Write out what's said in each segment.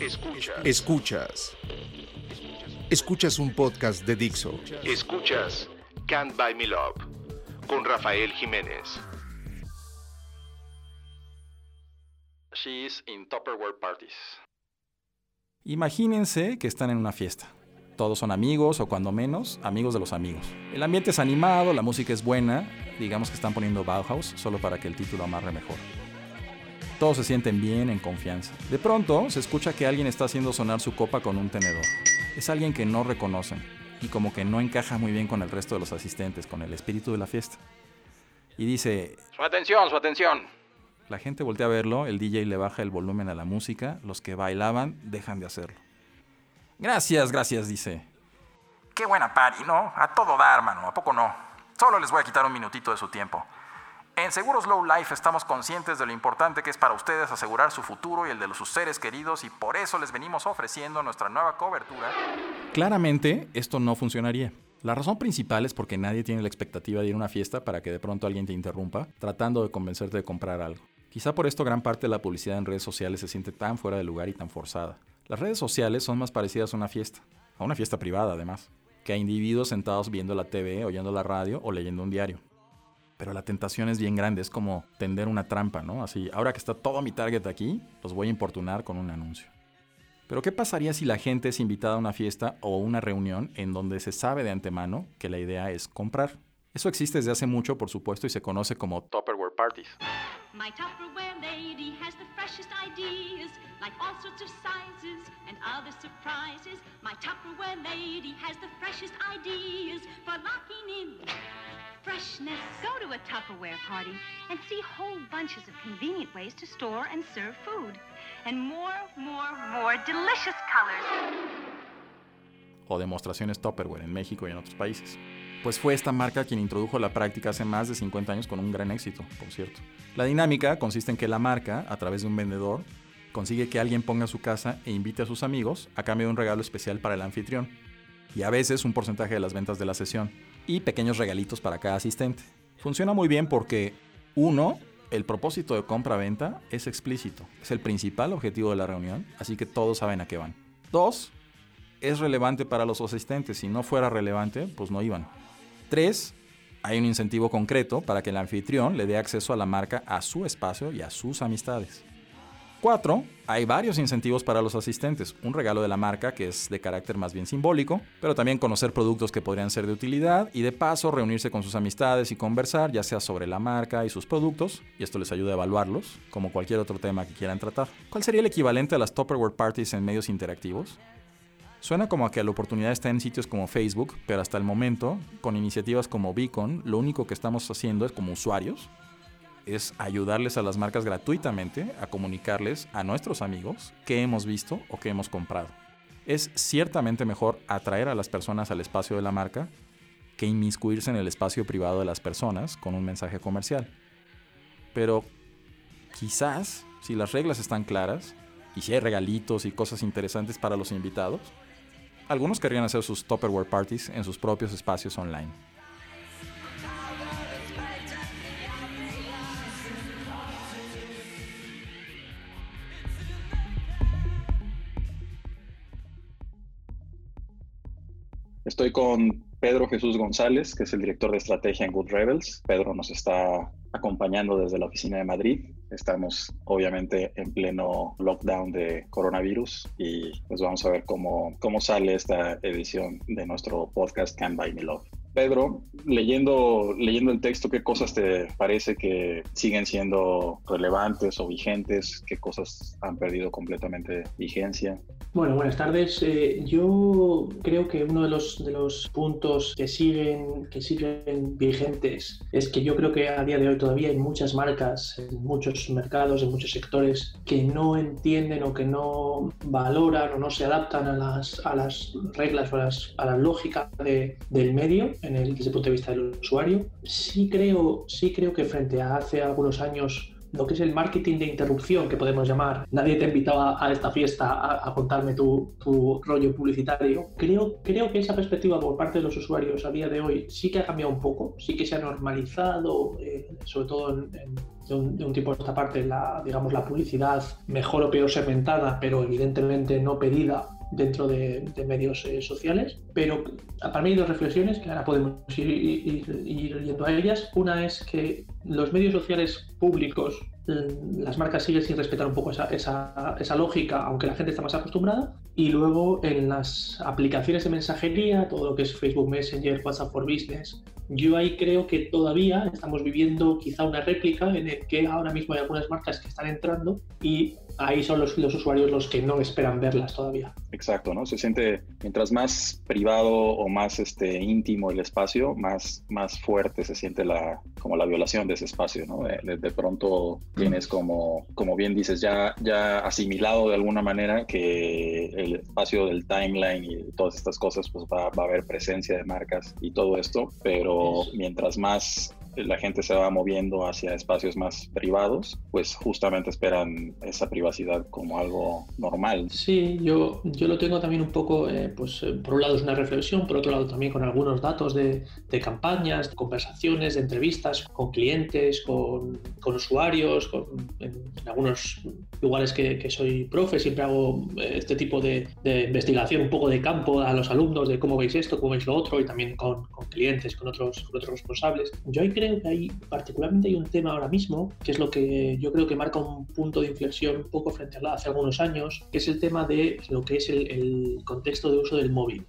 Escuchas. Escuchas. Escuchas un podcast de Dixo. Escuchas Can't Buy Me Love con Rafael Jiménez. She's in Tupperware parties. Imagínense que están en una fiesta. Todos son amigos o cuando menos amigos de los amigos. El ambiente es animado, la música es buena, digamos que están poniendo Bauhaus solo para que el título amarre mejor. Todos se sienten bien, en confianza. De pronto se escucha que alguien está haciendo sonar su copa con un tenedor. Es alguien que no reconocen y como que no encaja muy bien con el resto de los asistentes, con el espíritu de la fiesta. Y dice... Su atención, su atención. La gente voltea a verlo, el DJ le baja el volumen a la música, los que bailaban dejan de hacerlo. Gracias, gracias, dice. Qué buena party, ¿no? A todo dar, hermano, ¿a poco no? Solo les voy a quitar un minutito de su tiempo. En Seguros Low Life estamos conscientes de lo importante que es para ustedes asegurar su futuro y el de sus seres queridos y por eso les venimos ofreciendo nuestra nueva cobertura. Claramente, esto no funcionaría. La razón principal es porque nadie tiene la expectativa de ir a una fiesta para que de pronto alguien te interrumpa tratando de convencerte de comprar algo. Quizá por esto gran parte de la publicidad en redes sociales se siente tan fuera de lugar y tan forzada. Las redes sociales son más parecidas a una fiesta, a una fiesta privada además, que a individuos sentados viendo la TV, oyendo la radio o leyendo un diario pero la tentación es bien grande, es como tender una trampa, ¿no? Así, ahora que está todo mi target aquí, los voy a importunar con un anuncio. Pero ¿qué pasaría si la gente es invitada a una fiesta o una reunión en donde se sabe de antemano que la idea es comprar? Eso existe desde hace mucho, por supuesto, y se conoce como Tupperware Parties. My Tupperware lady has the freshest ideas, like all sorts of sizes and other surprises. My Tupperware lady has the freshest ideas for locking in freshness. Go to a Tupperware party and see whole bunches of convenient ways to store and serve food. And more, more, more delicious colors. O demostraciones Tupperware en México y en otros países. Pues fue esta marca quien introdujo la práctica hace más de 50 años con un gran éxito, por cierto. La dinámica consiste en que la marca, a través de un vendedor, consigue que alguien ponga su casa e invite a sus amigos a cambio de un regalo especial para el anfitrión. Y a veces un porcentaje de las ventas de la sesión y pequeños regalitos para cada asistente. Funciona muy bien porque, uno, el propósito de compra-venta es explícito, es el principal objetivo de la reunión, así que todos saben a qué van. Dos, es relevante para los asistentes, si no fuera relevante, pues no iban. Tres, hay un incentivo concreto para que el anfitrión le dé acceso a la marca a su espacio y a sus amistades. 4. Hay varios incentivos para los asistentes. Un regalo de la marca que es de carácter más bien simbólico, pero también conocer productos que podrían ser de utilidad y de paso reunirse con sus amistades y conversar, ya sea sobre la marca y sus productos, y esto les ayuda a evaluarlos, como cualquier otro tema que quieran tratar. ¿Cuál sería el equivalente a las Tupperware Parties en medios interactivos? Suena como a que la oportunidad está en sitios como Facebook, pero hasta el momento, con iniciativas como Beacon, lo único que estamos haciendo es como usuarios, es ayudarles a las marcas gratuitamente a comunicarles a nuestros amigos qué hemos visto o qué hemos comprado. Es ciertamente mejor atraer a las personas al espacio de la marca que inmiscuirse en el espacio privado de las personas con un mensaje comercial. Pero quizás, si las reglas están claras y si hay regalitos y cosas interesantes para los invitados, algunos querrían hacer sus Tupperware parties en sus propios espacios online. Estoy con Pedro Jesús González, que es el director de estrategia en Good Rebels. Pedro nos está acompañando desde la oficina de Madrid. Estamos obviamente en pleno lockdown de coronavirus y pues vamos a ver cómo, cómo sale esta edición de nuestro podcast Can Buy Me Love. Pedro, leyendo, leyendo el texto, ¿qué cosas te parece que siguen siendo relevantes o vigentes? ¿Qué cosas han perdido completamente vigencia? Bueno, buenas tardes. Eh, yo creo que uno de los, de los puntos que siguen, que siguen vigentes es que yo creo que a día de hoy todavía hay muchas marcas muchos mercados, en muchos sectores, que no entienden o que no valoran o no se adaptan a las, a las reglas o a, las, a la lógica de, del medio desde el punto de vista del usuario. Sí creo, sí creo que frente a hace algunos años lo que es el marketing de interrupción, que podemos llamar. Nadie te invitaba a esta fiesta a, contarme tu, tu, rollo publicitario. Creo, creo que esa perspectiva por parte de los usuarios a día de hoy sí que ha cambiado un poco, sí que se ha normalizado, eh, sobre todo en, de, un, de, un, tipo de esta parte, la, digamos, la publicidad mejor o peor segmentada, pero evidentemente no pedida dentro de, de medios eh, sociales. Pero para mí hay dos reflexiones que ahora podemos ir, ir, ir, yendo a ellas. Una es que los medios sociales públicos, las marcas siguen sin respetar un poco esa, esa, esa lógica, aunque la gente está más acostumbrada. Y luego en las aplicaciones de mensajería, todo lo que es Facebook Messenger, WhatsApp for Business, yo ahí creo que todavía estamos viviendo quizá una réplica en el que ahora mismo hay algunas marcas que están entrando y ahí son los, los, usuarios los que no esperan verlas todavía. Exacto, ¿no? Se siente, mientras más privado o más este, íntimo el espacio, más, más fuerte se siente la, como la violación de ese espacio, ¿no? De, de pronto tienes como, como bien dices, ya, ya asimilado de alguna manera que el espacio del timeline y todas estas cosas, pues va, va a haber presencia de marcas y todo esto, pero mientras más la gente se va moviendo hacia espacios más privados, pues justamente esperan esa privacidad como algo normal. Sí, yo, yo lo tengo también un poco, eh, pues eh, por un lado es una reflexión, por otro lado también con algunos datos de, de campañas, de conversaciones, de entrevistas con clientes, con, con usuarios, con, en, en, algunos lugares que, que, soy profe, siempre hago eh, este tipo de, de, investigación un poco de campo a los alumnos de cómo veis esto, cómo veis lo otro y también con, con clientes, con otros, con otros responsables. Yo hay creo que hay, particularmente hay un tema ahora mismo, que es lo que yo creo que marca un punto de inflexión un poco frente a hace algunos años, que es el tema de lo que es el, el contexto de uso del móvil.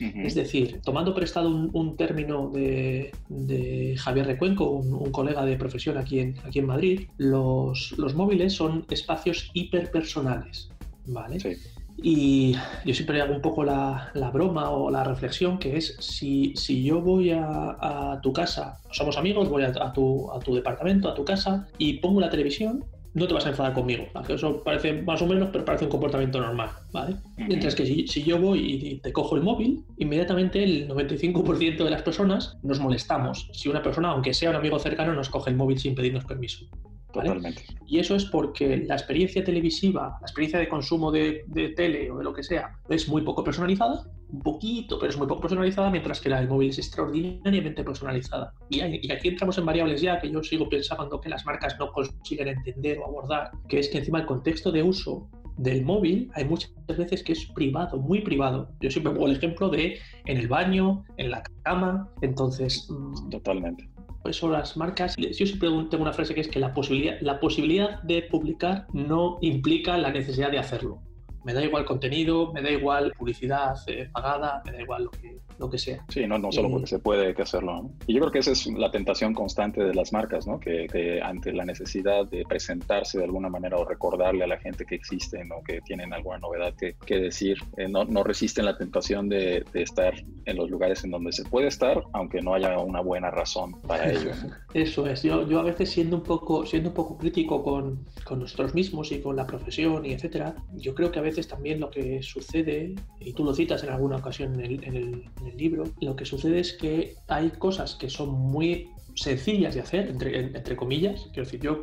Uh -huh. Es decir, tomando prestado un, un término de, de, Javier Recuenco, un, un, colega de profesión aquí en, aquí en Madrid, los, los móviles son espacios hiperpersonales. ¿vale? Sí. Y yo siempre hago un poco la, la, broma o la reflexión que es si, si yo voy a, a, tu casa, somos amigos, voy a, a, tu, a tu departamento, a tu casa y pongo la televisión, no te vas a enfadar conmigo. Eso parece más o menos, pero parece un comportamiento normal, ¿vale? Mientras que si, si, yo voy y te cojo el móvil, inmediatamente el 95% de las personas nos molestamos. Si una persona, aunque sea un amigo cercano, nos coge el móvil sin pedirnos permiso. ¿Vale? Totalmente. Y eso es porque la experiencia televisiva, la experiencia de consumo de, de, tele o de lo que sea, es muy poco personalizada, un poquito, pero es muy poco personalizada, mientras que la del móvil es extraordinariamente personalizada. Y, hay, y, aquí entramos en variables ya que yo sigo pensando que las marcas no consiguen entender o abordar, que es que encima el contexto de uso del móvil hay muchas veces que es privado, muy privado. Yo siempre pongo el ejemplo de en el baño, en la cama, entonces... Totalmente eso las marcas, yo siempre tengo una frase que es que la posibilidad, la posibilidad de publicar no implica la necesidad de hacerlo. Me da igual contenido, me da igual publicidad eh, pagada, me da igual lo que, lo que sea. Sí, no, no solo porque se puede hay que hacerlo. ¿no? Y yo creo que esa es la tentación constante de las marcas, ¿no? Que, que, ante la necesidad de presentarse de alguna manera o recordarle a la gente que existen o que tienen alguna novedad que, que decir, eh, no, no, resisten la tentación de, de, estar en los lugares en donde se puede estar, aunque no haya una buena razón para ello. ¿no? Eso es. Yo, yo a veces siendo un poco, siendo un poco crítico con, con nosotros mismos y con la profesión y etcétera, yo creo que a veces también lo que sucede, y tú lo citas en alguna ocasión en el, en, el, libro, lo que sucede es que hay cosas que son muy sencillas de hacer, entre, comillas. Quiero decir, yo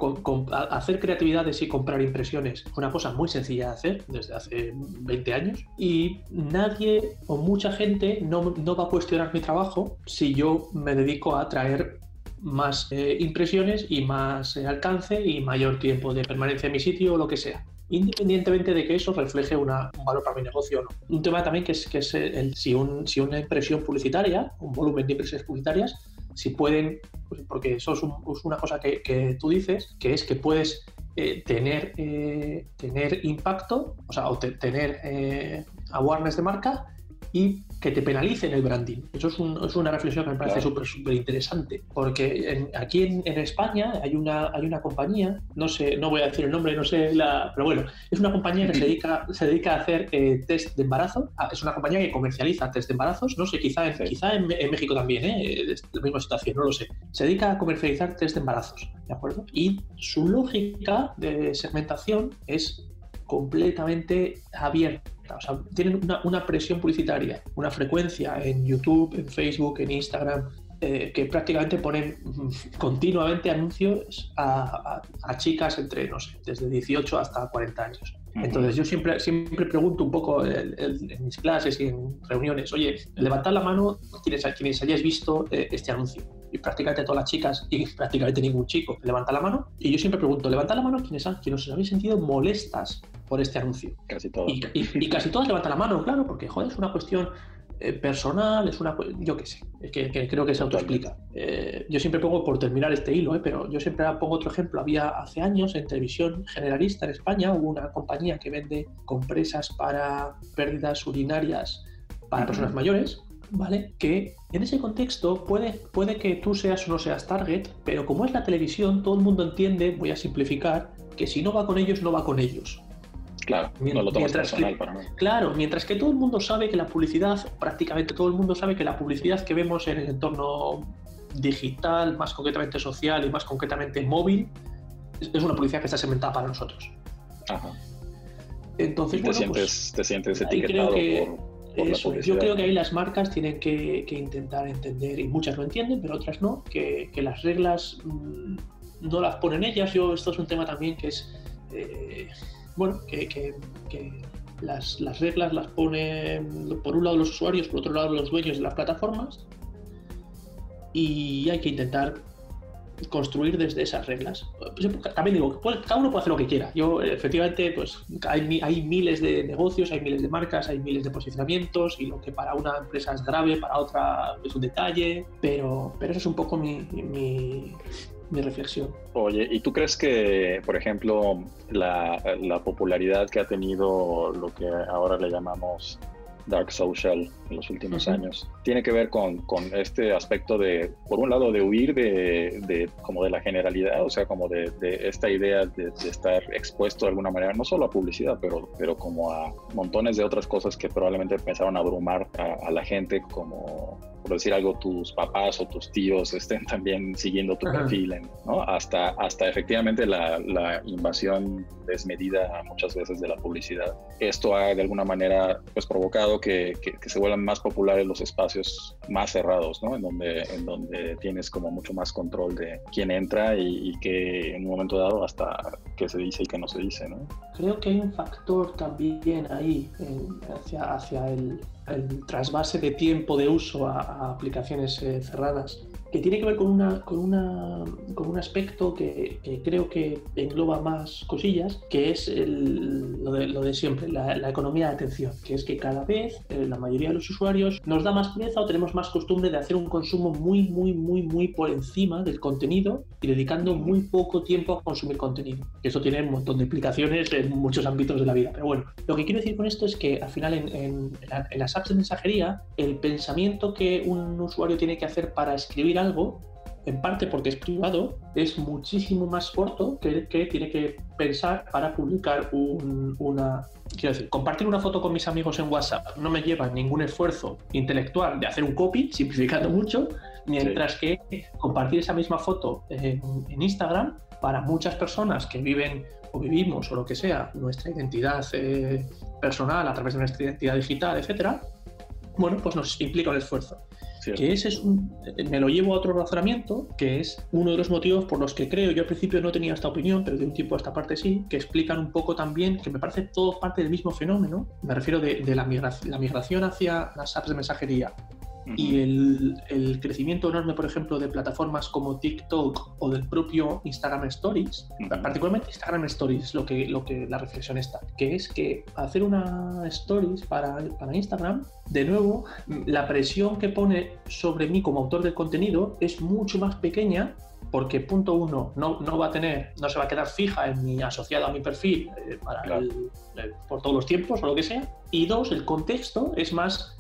hacer creatividades y comprar impresiones es una cosa muy sencilla de hacer desde hace 20 años y nadie o mucha gente no, no va a cuestionar mi trabajo si yo me dedico a traer más eh, impresiones y más eh, alcance y mayor tiempo de permanencia en mi sitio o lo que sea independientemente de que eso refleje una, un valor para mi negocio o no. Un tema también que es, que es el, si, un, si una impresión publicitaria, un volumen de impresiones publicitarias, si pueden, pues porque eso es, un, es una cosa que, tú dices, que es que puedes eh, tener, eh, tener impacto, o sea, o te, tener eh, awareness de marca y que te penalicen el branding. Eso es, un, es una reflexión que me parece súper interesante, porque en, aquí en, en, España hay una, hay una compañía, no sé, no voy a decir el nombre, no sé, la, pero bueno, es una compañía que se dedica, se dedica a hacer eh, test de embarazo, ah, es una compañía que comercializa test de embarazos, no sé, quizá en, sí. quizá en, en, México también, ¿eh? es la misma situación, no lo sé. Se dedica a comercializar test de embarazos, ¿de acuerdo? Y su lógica de segmentación es completamente abierta o sea, tienen una, una, presión publicitaria, una frecuencia en YouTube, en Facebook, en Instagram, eh, que prácticamente ponen continuamente anuncios a, chicas entre, no sé, desde 18 hasta 40 años. Entonces yo siempre, siempre pregunto un poco en, mis clases y en reuniones, oye, levantad la mano quienes, quienes hayáis visto eh, este anuncio. Y prácticamente todas las chicas y prácticamente ningún chico levanta la mano. Y yo siempre pregunto, levantad la mano quienes, quienes os habéis sentido molestas por este anuncio. Casi todas. Y, casi todas levantan la mano, claro, porque joder, es una cuestión eh, personal, es una. Yo qué sé, que, que creo que se autoexplica. Eh, yo siempre pongo, por terminar este hilo, eh, pero yo siempre pongo otro ejemplo. Había hace años en televisión generalista en España, hubo una compañía que vende compresas para pérdidas urinarias para personas mayores, ¿vale? Que en ese contexto puede, puede que tú seas o no seas target, pero como es la televisión, todo el mundo entiende, voy a simplificar, que si no va con ellos, no va con ellos. Claro, no lo tomas personal para mí. Claro, mientras que todo el mundo sabe que la publicidad, prácticamente todo el mundo sabe que la publicidad que vemos en el entorno digital, más concretamente social y más concretamente móvil, es una publicidad que está segmentada para nosotros. Ajá. Entonces, te, sientes, pues, te sientes etiquetado por, la publicidad. Yo creo que ahí las marcas tienen que, intentar entender, y muchas lo entienden, pero otras no, que, las reglas mm, no las ponen ellas. Yo, esto es un tema también que es... Eh, bueno, que, las, reglas las ponen por un lado los usuarios, por otro lado los dueños de las plataformas y hay que intentar construir desde esas reglas. También digo, cada uno puede hacer lo que quiera. Yo, efectivamente, pues hay, hay, miles de negocios, hay miles de marcas, hay miles de posicionamientos y lo que para una empresa es grave, para otra es un detalle, pero, pero eso es un poco mi, mi reflexión. Oye, ¿y tú crees que, por ejemplo, la, la, popularidad que ha tenido lo que ahora le llamamos dark social en los últimos años. Tiene que ver con, con, este aspecto de, por un lado, de huir de, de como de la generalidad, o sea, como de, de esta idea de, estar expuesto de alguna manera, no solo a publicidad, pero, pero como a montones de otras cosas que probablemente empezaron a abrumar a, la gente, como, por decir algo, tus papás o tus tíos estén también siguiendo tu perfil, ¿no? Hasta, hasta efectivamente la, la invasión desmedida muchas veces de la publicidad. Esto ha de alguna manera pues provocado que, que, se vuelvan más populares los espacios más cerrados, ¿no? En donde, en donde tienes como mucho más control de quién entra y, que en un momento dado hasta qué se dice y qué no se dice, ¿no? Creo que hay un factor también ahí hacia, hacia el, el, trasvase de tiempo de uso a, aplicaciones eh, cerradas que tiene que ver con, una, con, una, con un aspecto que, creo que engloba más cosillas, que es lo, de, lo, de, siempre, la, economía de atención, que es que cada vez eh, la mayoría de los usuarios nos da más pereza o tenemos más costumbre de hacer un consumo muy, muy, muy, muy por encima del contenido y dedicando muy poco tiempo a consumir contenido. Eso tiene un montón de implicaciones en muchos ámbitos de la vida. Pero bueno, lo que quiero decir con esto es que al final en, en, en las apps de mensajería, el pensamiento que un usuario tiene que hacer para escribir algo, en parte porque es privado, es muchísimo más corto que el que tiene que pensar para publicar una... Quiero decir, compartir una foto con mis amigos en WhatsApp no me lleva ningún esfuerzo intelectual de hacer un copy, simplificando mucho, mientras que compartir esa misma foto en, Instagram para muchas personas que viven o vivimos o lo que sea nuestra identidad eh, personal a través de nuestra identidad digital, etcétera, bueno, pues nos implica un esfuerzo. Que ese es un, me lo llevo a otro razonamiento, que es uno de los motivos por los que creo, yo al principio no tenía esta opinión, pero de un tiempo a esta parte sí, que explican un poco también, que me parece todo parte del mismo fenómeno, me refiero de, la, migración, la migración hacia las apps de mensajería y el, crecimiento enorme, por ejemplo, de plataformas como TikTok o del propio Instagram Stories, particularmente Instagram Stories, lo que, lo que la reflexión está, que es que hacer una Stories para, para Instagram, de nuevo, la presión que pone sobre mí como autor del contenido es mucho más pequeña porque punto uno, no, no, va a tener, no se va a quedar fija en mi asociado a mi perfil eh, para por todos los tiempos o lo que sea. Y dos, el contexto es más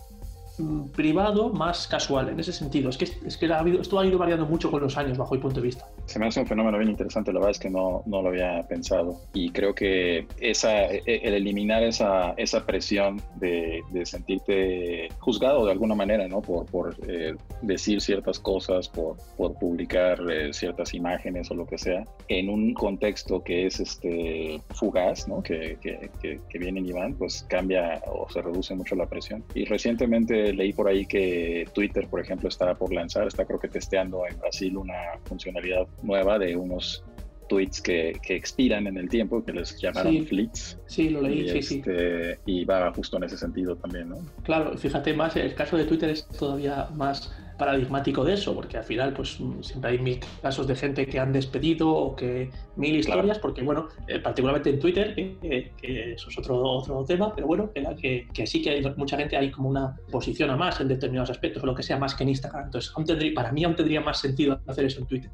privado más casual en ese sentido. Es que, es que ha habido, esto ha ido variando mucho con los años bajo mi punto de vista. Se me hace un fenómeno bien interesante, la verdad es que no, no lo había pensado. Y creo que esa, e, el eliminar esa, esa presión de, de sentirte juzgado de alguna manera, ¿no? Por, por eh, decir ciertas cosas, por, por publicar eh, ciertas imágenes o lo que sea, en un contexto que es este fugaz, ¿no? Que, que, que, que vienen y van, pues cambia o se reduce mucho la presión. Y recientemente que leí por ahí que Twitter, por ejemplo, está por lanzar, está creo que testeando en Brasil una funcionalidad nueva de unos tweets que, que expiran en el tiempo, que les llamaron fleets. Sí, lo leí, sí, sí. Este, y va justo en ese sentido también, ¿no? Claro, fíjate más, el caso de Twitter es todavía más paradigmático de eso, porque al final pues siempre hay mil casos de gente que han despedido o que mil historias, porque bueno, eh, particularmente en Twitter, que, eso es otro, otro tema, pero bueno, que, que, sí que hay mucha gente, hay como una posición a más en determinados aspectos, o lo que sea más que en Instagram. Entonces, para mí aún tendría más sentido hacer eso en Twitter.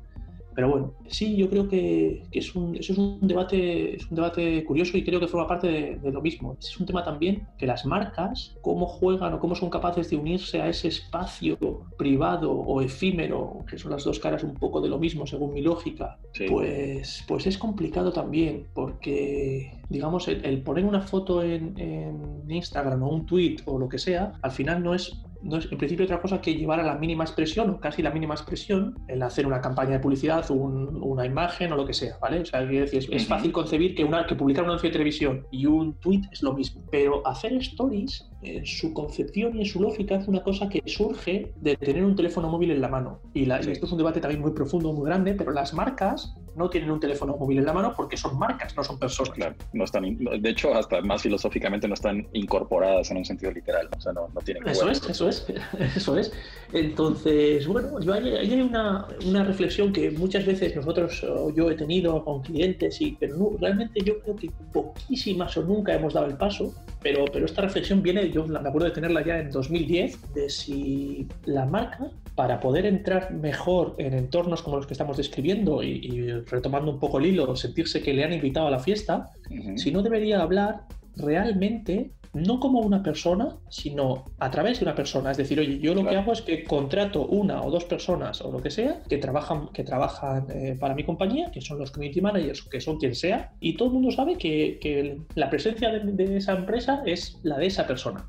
Pero bueno, sí, yo creo que, es un, eso es un, debate, es un debate curioso y creo que forma parte de, lo mismo. Es un tema también que las marcas, cómo juegan o cómo son capaces de unirse a ese espacio privado o efímero, que son las dos caras un poco de lo mismo según mi lógica, pues, pues es complicado también porque, digamos, el, poner una foto en, en Instagram o un tweet o lo que sea, al final no es no es en principio otra cosa que llevar a la mínima expresión o casi la mínima expresión el hacer una campaña de publicidad, una imagen o lo que sea, ¿vale? O sea, es, es fácil concebir que, una, que publicar un anuncio de televisión y un tweet es lo mismo, pero hacer stories en su concepción y en su lógica es una cosa que surge de tener un teléfono móvil en la mano. Y, esto es un debate también muy profundo, muy grande, pero las marcas no tienen un teléfono móvil en la mano porque son marcas, no son personas. Claro, no están, de hecho, hasta más filosóficamente no están incorporadas en un sentido literal, o sea, no, no tienen... Eso es, eso es, eso es. Entonces, bueno, yo hay, hay una, una, reflexión que muchas veces nosotros, o yo he tenido con clientes, y, pero no, realmente yo creo que poquísimas o nunca hemos dado el paso, pero, pero esta reflexión viene, yo me acuerdo de tenerla ya en 2010, de si la marca, para poder entrar mejor en entornos como los que estamos describiendo y, retomando un poco el hilo, sentirse que le han invitado a la fiesta, si no debería hablar realmente no como una persona, sino a través de una persona. Es decir, oye, yo lo que hago es que contrato una o dos personas o lo que sea que trabajan, que trabajan eh, para mi compañía, que son los community managers, que son quien sea, y todo el mundo sabe que, la presencia de, esa empresa es la de esa persona.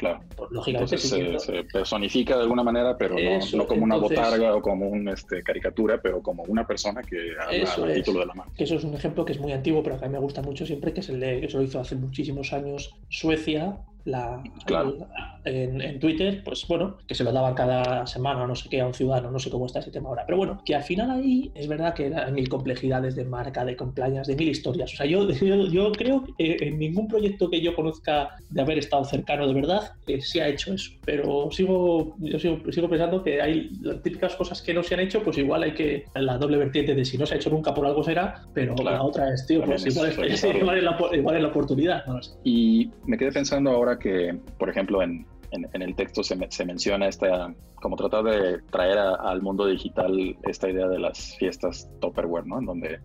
Claro. Lógicamente se, personifica de alguna manera, pero no, como una botarga o como una este, caricatura, pero como una persona que habla al título de la marca. Eso es un ejemplo que es muy antiguo, pero que a mí me gusta mucho siempre, que es el de, eso lo hizo hace muchísimos años Suecia, la, en, Twitter, pues bueno, que se lo daba cada semana, no sé qué, a un ciudadano, no sé cómo está ese tema ahora. Pero bueno, que al final ahí es verdad que hay mil complejidades de marca, de compliance, de mil historias. O sea, yo, yo, creo que en ningún proyecto que yo conozca de haber estado cercano de verdad eh, se ha hecho eso. Pero sigo, yo sigo, pensando que hay las típicas cosas que no se han hecho, pues igual hay que, la doble vertiente de si no se ha hecho nunca por algo será, pero la otra es, tío, pues igual es, la, igual la oportunidad. Y me quedé pensando ahora que, por ejemplo, en, en, el texto se, se, menciona esta, como tratar de traer al mundo digital esta idea de las fiestas Tupperware, ¿no? En donde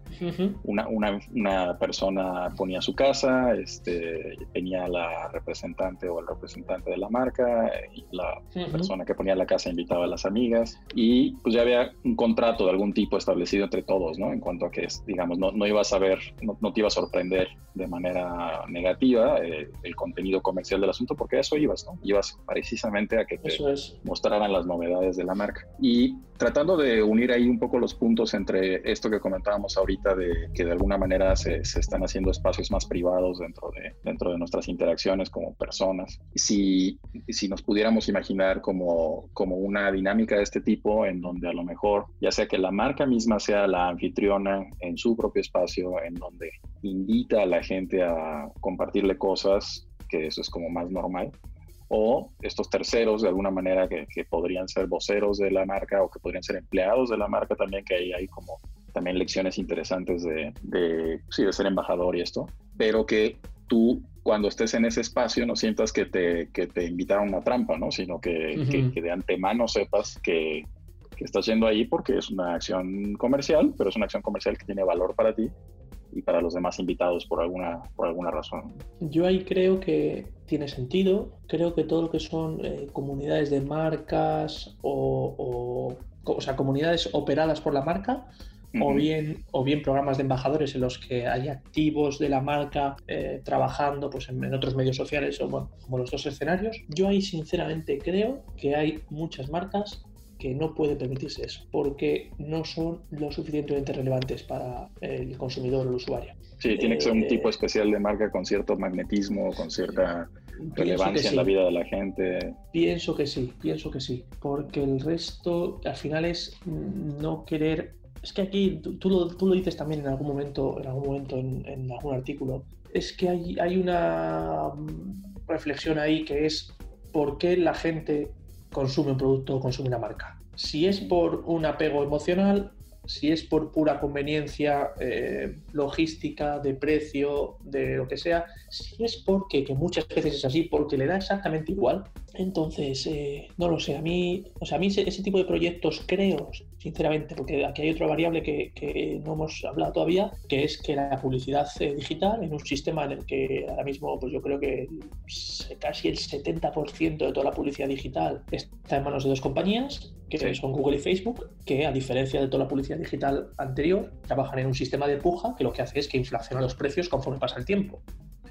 una, una, una, persona ponía su casa, este, tenía la representante o el representante de la marca, y la persona que ponía la casa invitaba a las amigas, y pues ya había un contrato de algún tipo establecido entre todos, ¿no? En cuanto a que, digamos, no, no ibas a ver, no, no, te iba a sorprender de manera negativa eh, el contenido comercial del asunto, porque a eso ibas, ¿no? Ibas precisamente a que te mostraran las novedades de la marca. Y tratando de unir ahí un poco los puntos entre esto que comentábamos ahorita de que de alguna manera se, están haciendo espacios más privados dentro de, dentro de nuestras interacciones como personas. Si, si nos pudiéramos imaginar como, como una dinámica de este tipo en donde a lo mejor ya sea que la marca misma sea la anfitriona en su propio espacio, en donde invita a la gente a compartirle cosas, que eso es como más normal, o estos terceros de alguna manera que, podrían ser voceros de la marca o que podrían ser empleados de la marca también, que ahí hay como también lecciones interesantes de, de, sí, de ser embajador y esto, pero que tú cuando estés en ese espacio no sientas que te, que te invitaron a una trampa, ¿no? sino que, que, de antemano sepas que, que estás yendo ahí porque es una acción comercial, pero es una acción comercial que tiene valor para ti y para los demás invitados por alguna, por alguna razón. Yo ahí creo que tiene sentido. Creo que todo lo que son eh, comunidades de marcas o, o, sea, comunidades operadas por la marca, o, bien, o bien programas de embajadores en los que hay activos de la marca eh, trabajando pues, en, otros medios sociales o bueno, como los dos escenarios. Yo ahí sinceramente creo que hay muchas marcas que no puede permitirse eso, porque no son lo suficientemente relevantes para el consumidor o el usuario. Sí, tiene que ser un eh, tipo especial de marca con cierto magnetismo, con cierta relevancia en la vida de la gente. Pienso que sí, pienso que sí, porque el resto al final es no querer es que aquí tú, lo, tú, lo, dices también en algún momento, en algún momento en, algún artículo, es que hay, hay, una reflexión ahí que es por qué la gente consume un producto o consume una marca. Si es por un apego emocional si es por pura conveniencia eh, logística, de precio, de lo que sea, si es porque, que muchas veces es así, porque le da exactamente igual, entonces, eh, no lo sé, a mí, o sea, a mí ese, tipo de proyectos creo, sinceramente, porque aquí hay otra variable que, que, no hemos hablado todavía, que es que la publicidad eh, digital en un sistema en el que ahora mismo, pues yo creo que casi el 70% de toda la publicidad digital está en manos de dos compañías, que son Google y Facebook, que a diferencia de toda la publicidad digital anterior, trabajan en un sistema de puja que lo que hace es que inflaciona los precios conforme pasa el tiempo.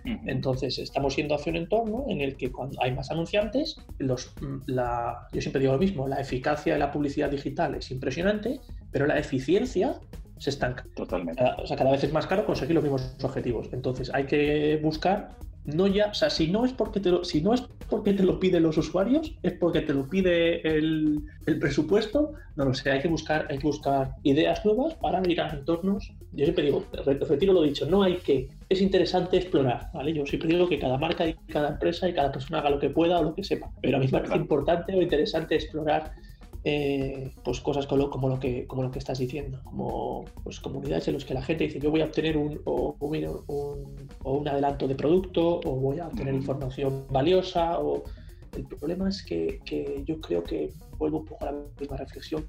Entonces, estamos yendo hacia un entorno en el que cuando hay más anunciantes, los, la, yo siempre digo lo mismo, la eficacia de la publicidad digital es impresionante, pero la eficiencia se estanca. Totalmente. O sea, cada vez es más caro conseguir los mismos objetivos. Entonces, hay que buscar no ya, o sea, si no es porque te lo, si no es porque te lo piden los usuarios, es porque te lo pide el, presupuesto, no lo sé, hay que buscar, hay que buscar ideas nuevas para ir a entornos. Yo siempre digo, retiro lo dicho, no hay que, es interesante explorar, ¿vale? Yo siempre digo que cada marca y cada empresa y cada persona haga lo que pueda o lo que sepa, pero a mí me parece importante o interesante explorar eh, pues cosas como lo, como lo, que, como lo que estás diciendo, como pues comunidades en las que la gente dice yo voy a obtener un, o, un, adelanto de producto o voy a obtener información valiosa o el problema es que, que, yo creo que vuelvo un poco a la misma reflexión,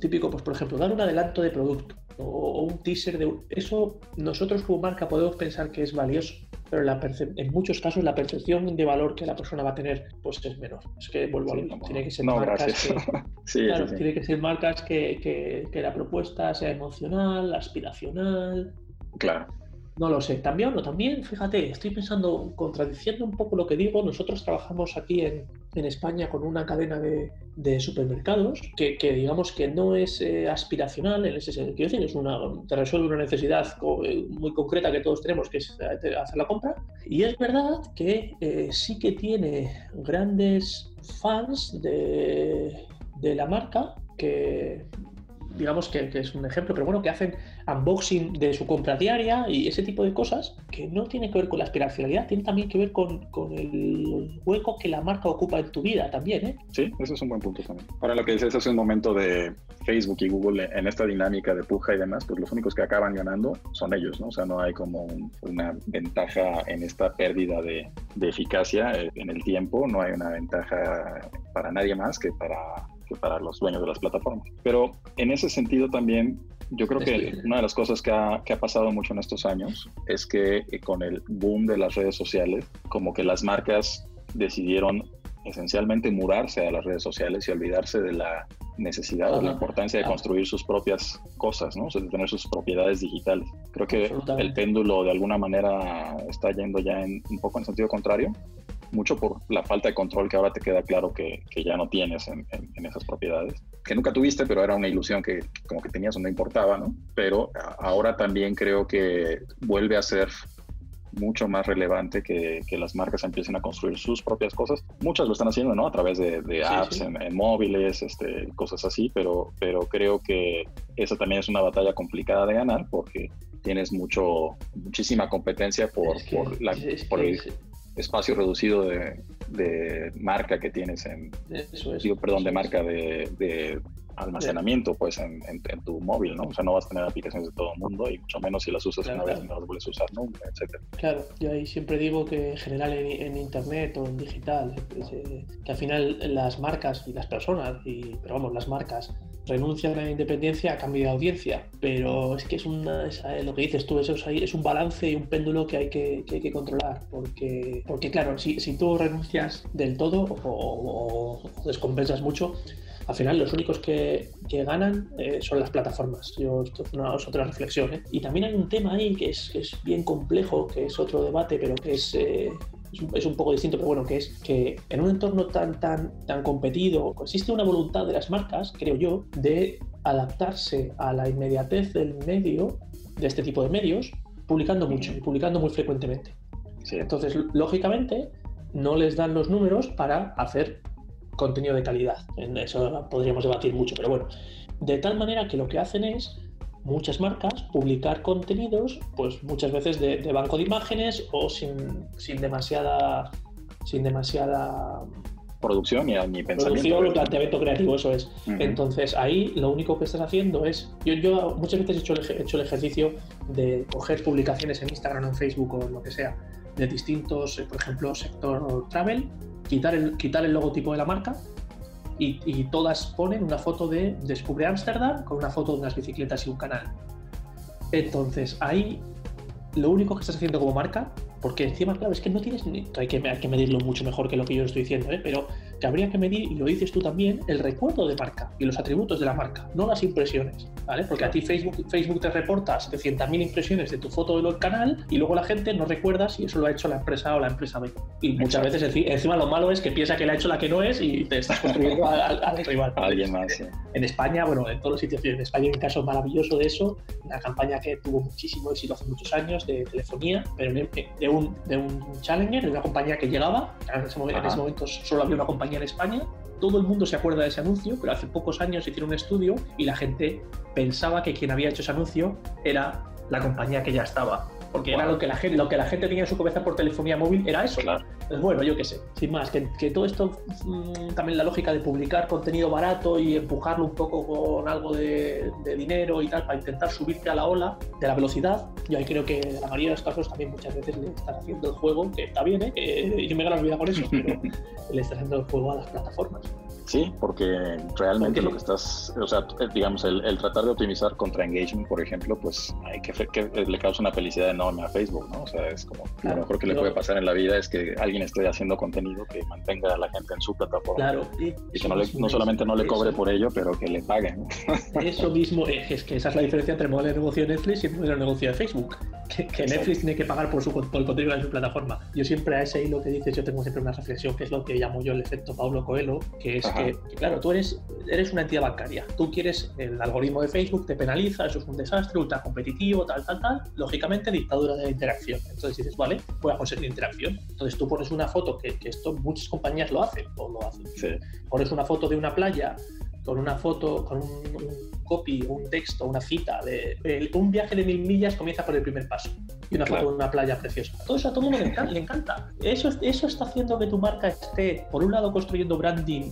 típico, pues por ejemplo, dar un adelanto de producto o, un teaser de eso nosotros como marca podemos pensar que es valioso, pero en muchos casos la percepción de valor que la persona va a tener pues es menor. Es que vuelvo a lo mismo, tiene que ser marcas que, tiene que ser marcas que, que la propuesta sea emocional, aspiracional. Claro. No lo sé, también no también, fíjate, estoy pensando, contradiciendo un poco lo que digo, nosotros trabajamos aquí en, España con una cadena de, supermercados que, digamos que no es eh, aspiracional en ese sentido, es una, te resuelve una necesidad eh, muy concreta que todos tenemos, que es eh, hacer la compra. Y es verdad que sí que tiene grandes fans de la marca que digamos que, es un ejemplo, pero bueno, que hacen unboxing de su compra diaria y ese tipo de cosas que no tiene que ver con la aspiracionalidad, tiene también que ver con, el hueco que la marca ocupa en tu vida también, ¿eh? Sí, eso es un buen punto también. Ahora lo que dices hace un momento de Facebook y Google en esta dinámica de puja y demás, pues los únicos que acaban ganando son ellos, ¿no? O sea, no hay como una ventaja en esta pérdida de, de eficacia eh, en el tiempo, no hay una ventaja para nadie más que para para los dueños de las plataformas. Pero en ese sentido también, yo creo que una de las cosas que ha, que ha pasado mucho en estos años es que eh, con el boom de las redes sociales, como que las marcas decidieron esencialmente mudarse a las redes sociales y olvidarse de la necesidad o la importancia de construir sus propias cosas, ¿no? O sea, de tener sus propiedades digitales. Creo que el péndulo de alguna manera está yendo ya en, un poco en sentido contrario mucho por la falta de control que ahora te queda claro que, que ya no tienes en, en, esas propiedades, que nunca tuviste, pero era una ilusión que como que tenías o no importaba, ¿no? Pero ahora también creo que vuelve a ser mucho más relevante que, que, las marcas empiecen a construir sus propias cosas. Muchas lo están haciendo, ¿no? A través de, de apps En, móviles, este, cosas así, pero, pero creo que esa también es una batalla complicada de ganar porque tienes mucho, muchísima competencia por, por, la, por el espacio reducido de, marca que tienes en, digo, perdón, de marca de, almacenamiento pues en, tu móvil, ¿no? O sea, no vas a tener aplicaciones de todo el mundo y mucho menos si las usas una vez y no las vuelves a usar nunca, etcétera. Claro, yo ahí siempre digo que en general en, internet o en digital, que al final las marcas y las personas, y, pero vamos, las marcas renuncian a la independencia a cambio de audiencia, pero es que es, una, eh, lo que dices tú, eso es, es, un balance y un péndulo que hay que, que, hay que controlar, porque, porque claro, si, si, tú renuncias del todo o, descompensas mucho, al final los únicos que, que ganan eh, son las plataformas. Yo, esto es, una, otra reflexión. ¿eh? Y también hay un tema ahí que es, es, bien complejo, que es otro debate, pero que es es un, poco distinto, pero bueno, que es que en un entorno tan, tan, tan competido existe una voluntad de las marcas, creo yo, de adaptarse a la inmediatez del medio, de este tipo de medios, publicando mucho y publicando muy frecuentemente. Entonces, lógicamente, no les dan los números para hacer contenido de calidad. En eso podríamos debatir mucho, pero bueno, de tal manera que lo que hacen es muchas marcas publicar contenidos, pues muchas veces de, banco de imágenes o sin, sin demasiada sin demasiada producción y ni pensamiento. Producción o planteamiento creativo, eso es. Entonces ahí lo único que estás haciendo es, yo, yo muchas veces he hecho, el, hecho el ejercicio de coger publicaciones en Instagram o en Facebook o lo que sea, de distintos, eh, por ejemplo, sector travel, quitar el, quitar el logotipo de la marca y, todas ponen una foto de Descubre Ámsterdam con una foto de unas bicicletas y un canal. Entonces ahí lo único que estás haciendo como marca porque encima, claro, es que no tienes. Hay que, hay que medirlo mucho mejor que lo que yo estoy diciendo, ¿eh? pero que habría que medir, y lo dices tú también, el recuerdo de marca y los atributos de la marca, no las impresiones, ¿vale? Porque a ti Facebook, Facebook te reporta 700.000 impresiones de tu foto del canal y luego la gente no recuerda si eso lo ha hecho la empresa o la empresa B. Y muchas veces encima lo malo es que piensa que la ha hecho la que no es y te estás construyendo al, rival. alguien más. En España, bueno, en todos los sitios, en España hay un caso maravilloso de eso, una campaña que tuvo muchísimo éxito hace muchos años de telefonía, pero de un, de un challenger, de una compañía que llegaba, en ese, en ese momento solo había una compañía en España. Todo el mundo se acuerda de ese anuncio, pero hace pocos años hicieron un estudio y la gente pensaba que quien había hecho ese anuncio era la compañía que ya estaba porque era lo que, la gente, lo que la gente tenía en su cabeza por telefonía móvil, era eso. Claro. Pues bueno, yo qué sé, sin más, que, que todo esto, mm, también la lógica de publicar contenido barato y empujarlo un poco con algo de, dinero y tal, para intentar subirte a la ola de la velocidad, yo ahí creo que en la mayoría de los casos también muchas veces le están haciendo el juego, que está bien, ¿eh? yo me gano la vida por eso, pero le están haciendo el juego a las plataformas. Sí, porque realmente lo que estás, o sea, digamos, el, tratar de optimizar contra engagement, por ejemplo, pues hay que, que le causa una felicidad enorme a Facebook, ¿no? O sea, es como lo mejor que le puede pasar en la vida es que alguien esté haciendo contenido que mantenga a la gente en su plataforma. Claro. Y, que no, solamente no le cobre por ello, pero que le paguen. Eso mismo, es que esa es la diferencia entre el modelo de negocio de Netflix y el modelo de negocio de Facebook. Que, Netflix tiene que pagar por, su, por el contenido de su plataforma. Yo siempre a ese hilo que dices, yo tengo siempre una reflexión, que es lo que llamo yo el efecto Pablo Coelho, que es que, claro, tú eres, eres una entidad bancaria. Tú quieres, el algoritmo de Facebook te penaliza, eso es un desastre, ultra competitivo, tal, tal, tal. Lógicamente, dictadura de interacción. Entonces dices, vale, voy a conseguir interacción. Entonces tú pones una foto, que, esto muchas compañías lo hacen, o lo hacen. Pones una foto de una playa con una foto, con un, copy, un texto, una cita de, un viaje de mil millas comienza por el primer paso y una foto de una playa preciosa. Todo eso a todo el mundo le encanta. Le encanta. Eso, eso está haciendo que tu marca esté, por un lado, construyendo branding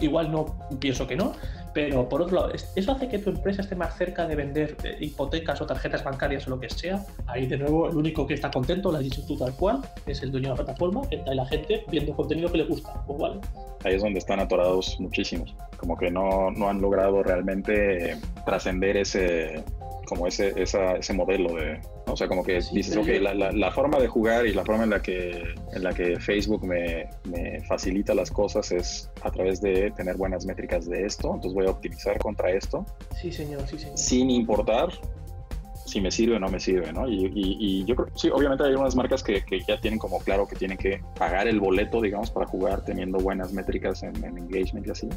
igual no pienso que no, pero por otro lado, eso hace que tu empresa esté más cerca de vender eh, hipotecas o tarjetas bancarias o lo que sea. Ahí de nuevo, el único que está contento, lo has dicho tú tal cual, es el dueño de la plataforma, que está la gente viendo contenido que le gusta. Pues vale. Ahí es donde están atorados muchísimos, como que no, no han logrado realmente trascender ese, como ese, ese modelo de, o sea, como que dices, ok, la, la, forma de jugar y la forma en la que, en la que Facebook me, me, facilita las cosas es a través de tener buenas métricas de esto, entonces voy a optimizar contra esto. Sí, señor, sí, señor. Sin importar si me sirve o no me sirve, ¿no? Y, y, yo creo, sí, obviamente hay unas marcas que, que, ya tienen como claro que tienen que pagar el boleto, digamos, para jugar teniendo buenas métricas en, en engagement y así,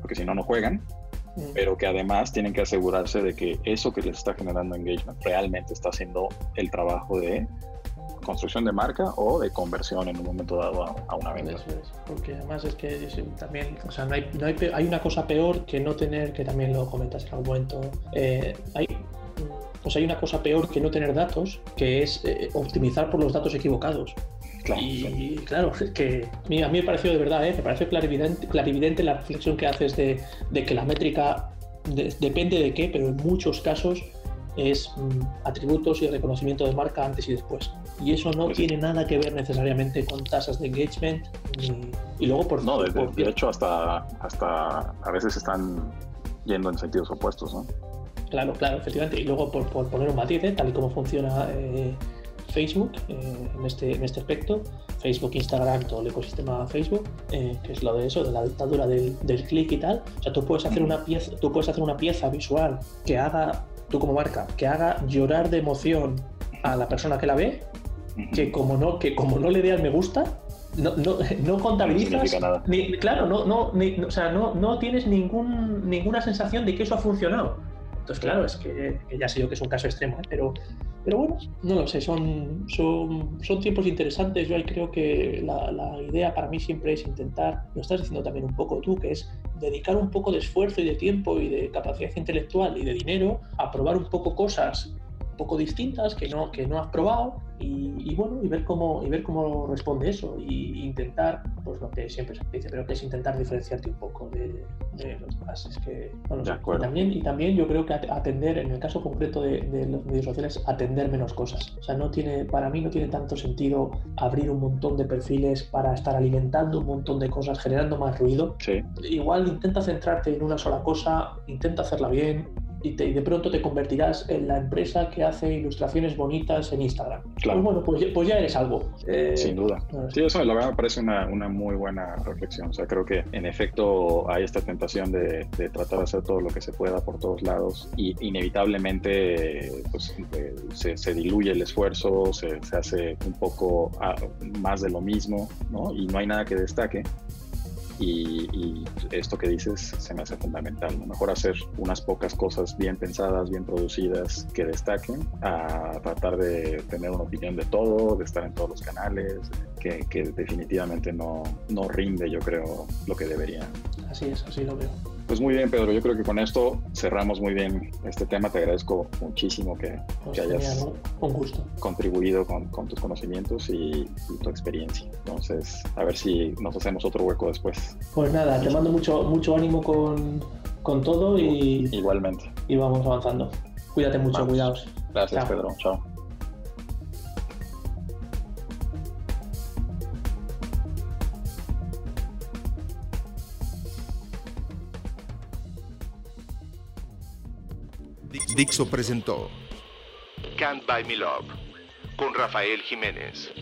porque si no, no juegan pero que además tienen que asegurarse de que eso que les está generando engagement realmente está haciendo el trabajo de construcción de marca o de conversión en un momento dado a, una venta. Eso es, porque además es que también, o sea, no hay, no hay, hay, una cosa peor que no tener, que también lo comentas en algún momento, eh, hay, pues hay una cosa peor que no tener datos, que es eh, optimizar por los datos equivocados y claro, que a mí me pareció de verdad, ¿eh? me parece clarividente, clarividente la reflexión que haces de, que la métrica depende de qué, pero en muchos casos es mm, atributos y reconocimiento de marca antes y después. Y eso no pues tiene nada que ver necesariamente con tasas de engagement. y luego, por No, de, hecho, hasta, hasta a veces están yendo en sentidos opuestos, ¿no? Claro, claro, efectivamente. Y luego, por, poner un matiz, ¿eh? tal y como funciona. Eh, Facebook eh, en, este, en este aspecto, Facebook, Instagram, todo el ecosistema Facebook, eh, que es lo de eso, de la dictadura del, del clic y tal. O sea, tú puedes hacer una pieza, tú puedes hacer una pieza visual que haga, tú como marca, que haga llorar de emoción a la persona que la ve, que como no, que como no le dé al me gusta, no, no, no contabilizas. Ni, claro, no, no, o sea, no, no tienes ningún, ninguna sensación de que eso ha funcionado. Entonces, claro, es que, ya sé yo que es un caso extremo, ¿eh? pero Pero bueno, no lo sé, son, son, son tiempos interesantes. Yo ahí creo que la, la idea para mí siempre es intentar, lo estás diciendo también un poco tú, que es dedicar un poco de esfuerzo y de tiempo y de capacidad intelectual y de dinero a probar un poco cosas poco distintas que no, que no has probado y, bueno, y ver cómo, y ver cómo responde eso y intentar, pues lo que siempre se dice, pero que es intentar diferenciarte un poco de, los demás. Es que, y, también, y también yo creo que atender, en el caso concreto de, los medios sociales, atender menos cosas. O sea, no tiene, para mí no tiene tanto sentido abrir un montón de perfiles para estar alimentando un montón de cosas, generando más ruido. Igual intenta centrarte en una sola cosa, intenta hacerla bien, y, de pronto te convertirás en la empresa que hace ilustraciones bonitas en Instagram. Claro. Pues bueno, pues, pues, ya eres algo. Eh, Sin duda. Sí, eso la verdad me parece una, una, muy buena reflexión. O sea, creo que en efecto hay esta tentación de, de tratar de hacer todo lo que se pueda por todos lados y inevitablemente pues, eh, se, se, diluye el esfuerzo, se, se hace un poco ah, más de lo mismo, ¿no? Y no hay nada que destaque. Y, esto que dices se me hace fundamental. Mejor hacer unas pocas cosas bien pensadas, bien producidas, que destaquen, a tratar de tener una opinión de todo, de estar en todos los canales, que, que definitivamente no, no rinde, yo creo, lo que debería. Así es, así lo veo. Pues muy bien, Pedro. Yo creo que con esto cerramos muy bien este tema. Te agradezco muchísimo que, pues hayas gusto. contribuido con, tus conocimientos y, tu experiencia. Entonces, a ver si nos hacemos otro hueco después. Pues nada, te mando mucho, mucho ánimo con, todo y. Igualmente. Y vamos avanzando. Cuídate mucho, cuidaos. Gracias, Pedro. Chao. Dixo presentó Can't Buy Me Love con Rafael Jiménez.